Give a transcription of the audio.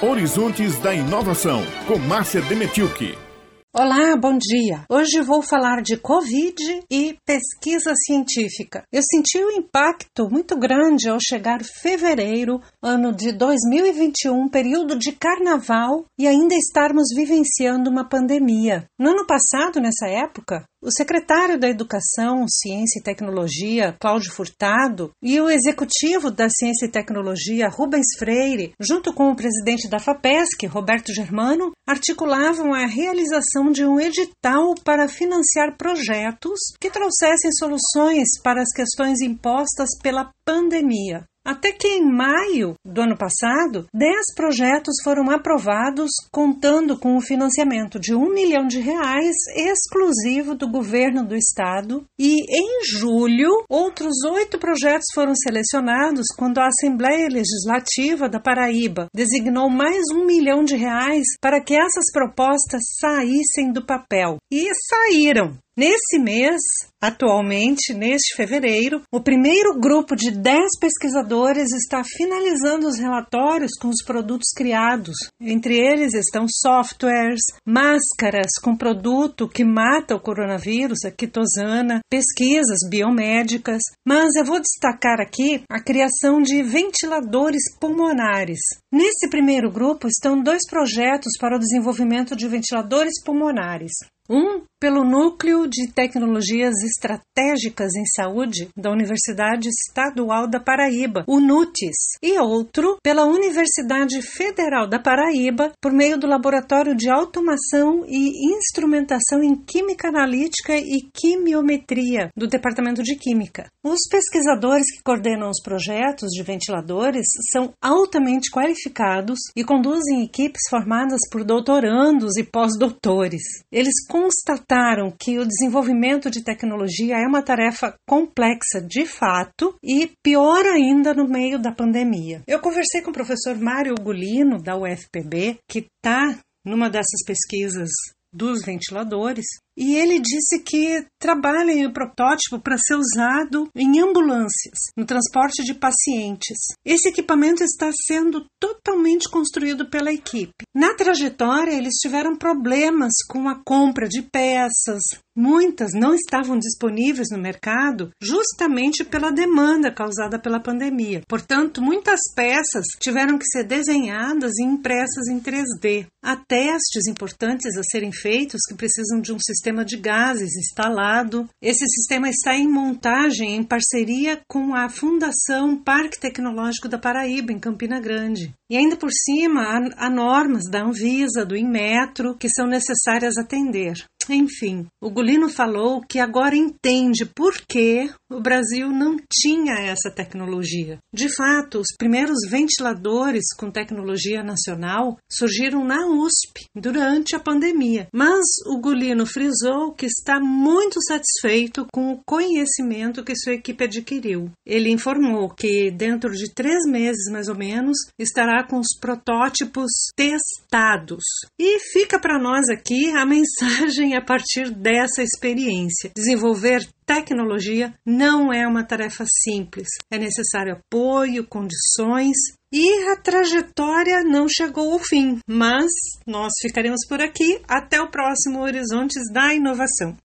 Horizontes da Inovação, com Márcia Demetilke. Olá, bom dia. Hoje vou falar de Covid e pesquisa científica. Eu senti um impacto muito grande ao chegar fevereiro, ano de 2021, período de carnaval e ainda estarmos vivenciando uma pandemia. No ano passado, nessa época, o secretário da Educação, Ciência e Tecnologia, Cláudio Furtado, e o executivo da Ciência e Tecnologia, Rubens Freire, junto com o presidente da FAPESC, Roberto Germano, articulavam a realização de um edital para financiar projetos que trouxessem soluções para as questões impostas pela pandemia. Até que em maio do ano passado, 10 projetos foram aprovados, contando com o financiamento de um milhão de reais exclusivo do governo do estado. E em julho, outros oito projetos foram selecionados quando a Assembleia Legislativa da Paraíba designou mais um milhão de reais para que essas propostas saíssem do papel. E saíram. Nesse mês, atualmente, neste fevereiro, o primeiro grupo de 10 pesquisadores está finalizando os relatórios com os produtos criados. Entre eles estão softwares, máscaras com produto que mata o coronavírus, a quitosana, pesquisas biomédicas, mas eu vou destacar aqui a criação de ventiladores pulmonares. Nesse primeiro grupo estão dois projetos para o desenvolvimento de ventiladores pulmonares. Um pelo Núcleo de Tecnologias Estratégicas em Saúde da Universidade Estadual da Paraíba, o NUTES, e outro pela Universidade Federal da Paraíba, por meio do Laboratório de Automação e Instrumentação em Química Analítica e Quimiometria do Departamento de Química. Os pesquisadores que coordenam os projetos de ventiladores são altamente qualificados e conduzem equipes formadas por doutorandos e pós-doutores. Eles constataram que o desenvolvimento de tecnologia é uma tarefa complexa de fato e pior ainda no meio da pandemia. Eu conversei com o professor Mário Gulino, da UFPB, que está numa dessas pesquisas dos ventiladores e ele disse que trabalha em um protótipo para ser usado em ambulâncias, no transporte de pacientes. Esse equipamento está sendo totalmente construído pela equipe. Na trajetória, eles tiveram problemas com a compra de peças. Muitas não estavam disponíveis no mercado justamente pela demanda causada pela pandemia. Portanto, muitas peças tiveram que ser desenhadas e impressas em 3D. Há testes importantes a serem feitos que precisam de um sistema sistema de gases instalado. Esse sistema está em montagem em parceria com a Fundação Parque Tecnológico da Paraíba, em Campina Grande. E ainda por cima, há, há normas da Anvisa, do Inmetro, que são necessárias atender. Enfim, o Gulino falou que agora entende por que o Brasil não tinha essa tecnologia. De fato, os primeiros ventiladores com tecnologia nacional surgiram na USP durante a pandemia, mas o Gulino frisou que está muito satisfeito com o conhecimento que sua equipe adquiriu. Ele informou que dentro de três meses, mais ou menos, estará com os protótipos testados. E fica para nós aqui a mensagem a partir dessa experiência. Desenvolver tecnologia não é uma tarefa simples. É necessário apoio, condições e a trajetória não chegou ao fim, mas nós ficaremos por aqui. Até o próximo Horizontes da Inovação.